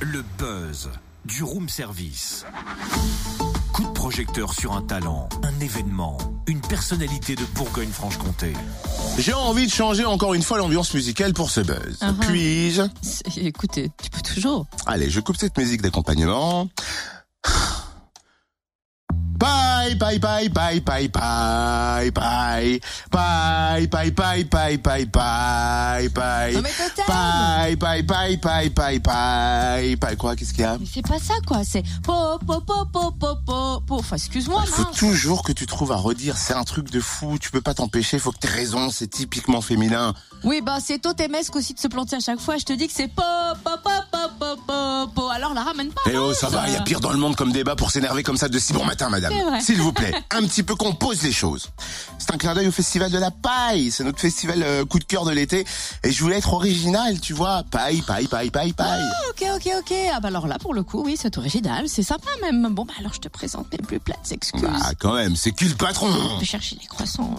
Le buzz du room service. Coup de projecteur sur un talent, un événement, une personnalité de Bourgogne-Franche-Comté. J'ai envie de changer encore une fois l'ambiance musicale pour ce buzz. Uh-huh. Puis-je C'est- Écoutez, tu peux toujours. Allez, je coupe cette musique d'accompagnement. Bye, bye, bye, bye, bye, bye, bye, bye, bye, bye, bye, bye, bye, bye, bye, bye, bye, bye, bye, bye, quoi, qu'est-ce qu'il y a? C'est pas ça quoi, c'est po po po po po po po. Enfin, excuse-moi, Il faut toujours que tu trouves à redire, c'est un truc de fou, tu peux pas t'empêcher, faut que t'aies raison, c'est typiquement féminin. Oui, bah c'est totémesque aussi de se planter à chaque fois. Je te dis que c'est po po po la ramène pas. Eh oh, ça va, il y a pire dans le monde comme débat pour s'énerver comme ça de si bon matin, madame. S'il vous plaît, un petit peu qu'on pose les choses. C'est un clin d'œil au festival de la paille. C'est notre festival euh, coup de cœur de l'été. Et je voulais être original, tu vois. Paille, paille, paille, paille, paille. Ok, ok, ok. Ah bah alors là, pour le coup, oui, c'est original, c'est sympa même. Bon bah alors je te présente mes plus plates excuses. Bah, quand même, c'est qui le patron Je vais chercher les croissants.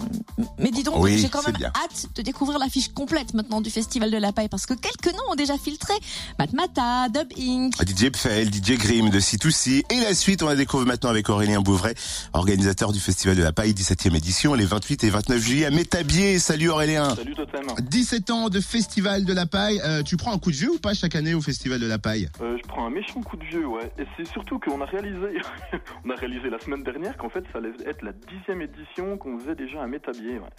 Mais dis donc, Oui, j'ai quand même bien. hâte de découvrir la fiche complète maintenant du Festival de la Paille parce que quelques noms ont déjà filtré. Matmata, Dub Inc. DJ Pfel, DJ Grimm de C2C. Et la suite, on la découvre maintenant avec Aurélien Bouvray, organisateur du Festival de la Paille, 17e édition, les 28 et 29 juillet à Métabier. Salut Aurélien. Salut Totem. 17 ans de Festival de la Paille. Euh, tu prends un coup de vieux ou pas chaque année au Festival de la Paille? Euh, je prends un méchant coup de vieux, ouais. Et c'est surtout qu'on a réalisé, on a réalisé la semaine dernière qu'en fait ça allait être la dixième édition qu'on faisait déjà à Métabier. Ouais.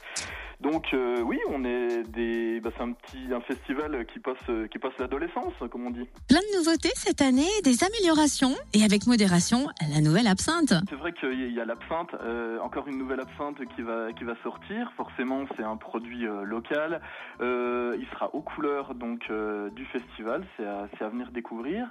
Donc euh, oui, on est des, bah, c'est un petit, un festival qui passe, qui passe l'adolescence, comme on dit. Plein de nouveautés cette année, des améliorations et avec modération, la nouvelle absinthe. C'est vrai qu'il y a l'absinthe, euh, encore une nouvelle absinthe qui va, qui va sortir. Forcément, c'est un produit euh, local. Euh, il sera aux couleurs donc euh, du festival. C'est à, c'est à venir découvrir.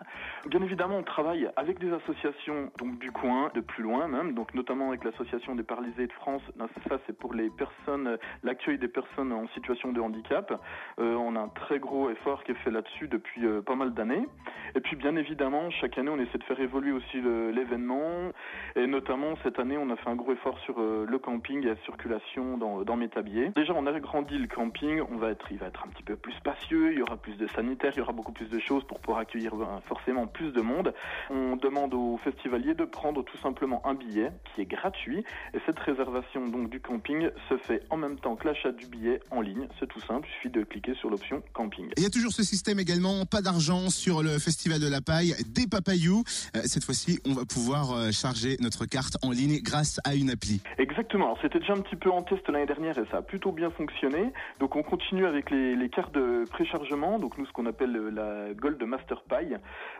Bien évidemment, on travaille avec des associations donc du coin, de plus loin même, donc notamment avec l'association des paralysés de France. Non, ça, c'est pour les personnes, euh, l'accueil des personnes en situation de handicap. Euh, on a un très gros effort qui est fait là-dessus depuis euh, pas mal d'années. Et puis, bien évidemment, chaque année, on essaie de faire évoluer aussi l'événement. Et notamment, cette année, on a fait un gros effort sur euh, le camping et la circulation dans, dans Métabier. Déjà, on a agrandi le camping. On va être, il va être un petit peu plus spacieux. Il y aura plus de sanitaires. Il y aura beaucoup plus de choses pour pouvoir accueillir ben, forcément plus de monde. On demande aux festivaliers de prendre tout simplement un billet qui est gratuit. Et cette réservation donc du camping se fait en même temps l'achat du billet en ligne. C'est tout simple. Il suffit de cliquer sur l'option camping. Il y a toujours ce système également, pas d'argent sur le Festival de la Paille, des papayous. Euh, cette fois-ci, on va pouvoir euh, charger notre carte en ligne grâce à une appli. Exactement. Alors, c'était déjà un petit peu en test l'année dernière et ça a plutôt bien fonctionné. Donc on continue avec les, les cartes de préchargement, donc nous ce qu'on appelle euh, la Gold Master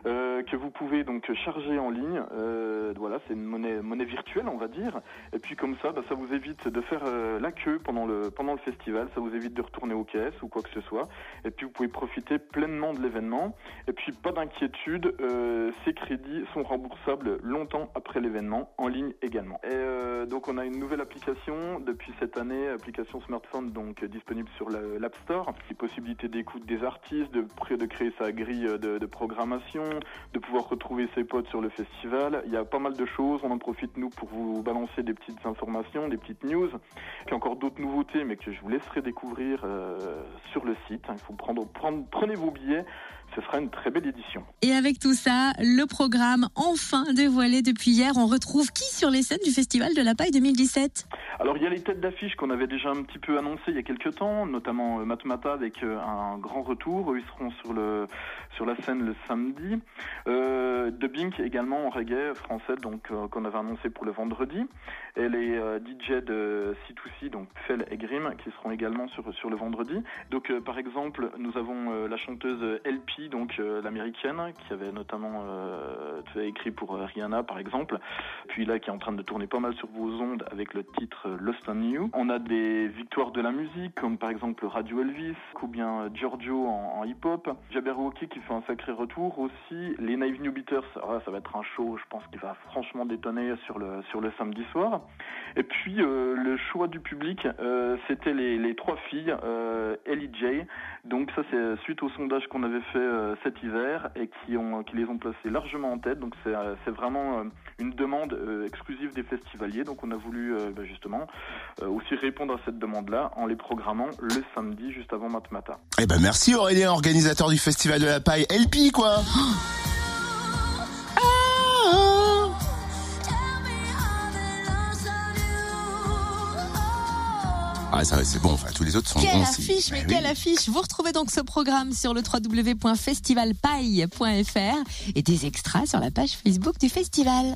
euh, que vous pouvez donc charger en ligne. Euh, voilà, c'est une monnaie, monnaie virtuelle, on va dire. Et puis comme ça, bah, ça vous évite de faire euh, la queue pendant le pendant le festival. Ça vous évite de retourner aux caisses ou quoi que ce soit. Et puis vous pouvez profiter pleinement de l'événement. Et puis pas d'inquiétude, euh, ces crédits sont remboursables longtemps après l'événement, en ligne également. Et euh, donc on a une nouvelle application depuis cette année, application smartphone donc disponible sur l'App Store, qui possibilité d'écoute des artistes, de, de créer sa grille de programmation, de pouvoir retrouver ses potes sur le festival. Il y a pas mal de choses, on en profite nous pour vous balancer des petites informations, des petites news, puis encore d'autres nouveautés, mais que je vous laisserai découvrir euh, sur le site. Il faut prendre, prendre, prenez vos billets, ce sera une très belle édition. Et avec tout ça, le programme enfin dévoilé depuis hier, on retrouve qui sur les scènes du Festival de la Paille 2017 Alors il y a les têtes d'affiche qu'on avait déjà un petit peu annoncées il y a quelques temps, notamment euh, Matmata avec euh, un grand retour. Ils seront sur le sur la scène le samedi. Euh, de Bink également en reggae français, donc euh, qu'on avait annoncé pour le vendredi. Et les euh, DJ de C2C, donc Fell et Grimm, qui seront également sur sur le vendredi. Donc par exemple, nous avons la chanteuse LP, donc l'américaine, qui avait notamment écrit pour Rihanna par exemple, puis là qui est en train de tourner pas mal sur vos ondes avec le titre Lost on You. On a des victoires de la musique, comme par exemple Radio Elvis, ou bien Giorgio en, hip-hop. Jabberwocky qui fait un sacré retour aussi. Les Naive New Beaters, ah, ça va être un show, je pense, qui va franchement détonner sur le, sur le samedi soir. Et puis euh, le choix du public, euh, c'était les, trois filles, euh, Ellie J. Donc ça c'est suite au sondage qu'on avait fait cet hiver et qui, ont, qui les ont placées largement en tête. Donc c'est vraiment une demande exclusive des festivaliers. Donc on a voulu bah, justement euh, aussi répondre à cette demande-là en les programmant le samedi juste avant matin. Eh ben merci Aurélien, organisateur du Festival de la Paille, LP quoi Ah, ça, c'est bon, enfin, tous les autres sont quelle. Affiche, mais, eh quelle affiche Vous retrouvez donc ce programme sur le www.festivalpaille.fr et des extras sur la page Facebook du festival.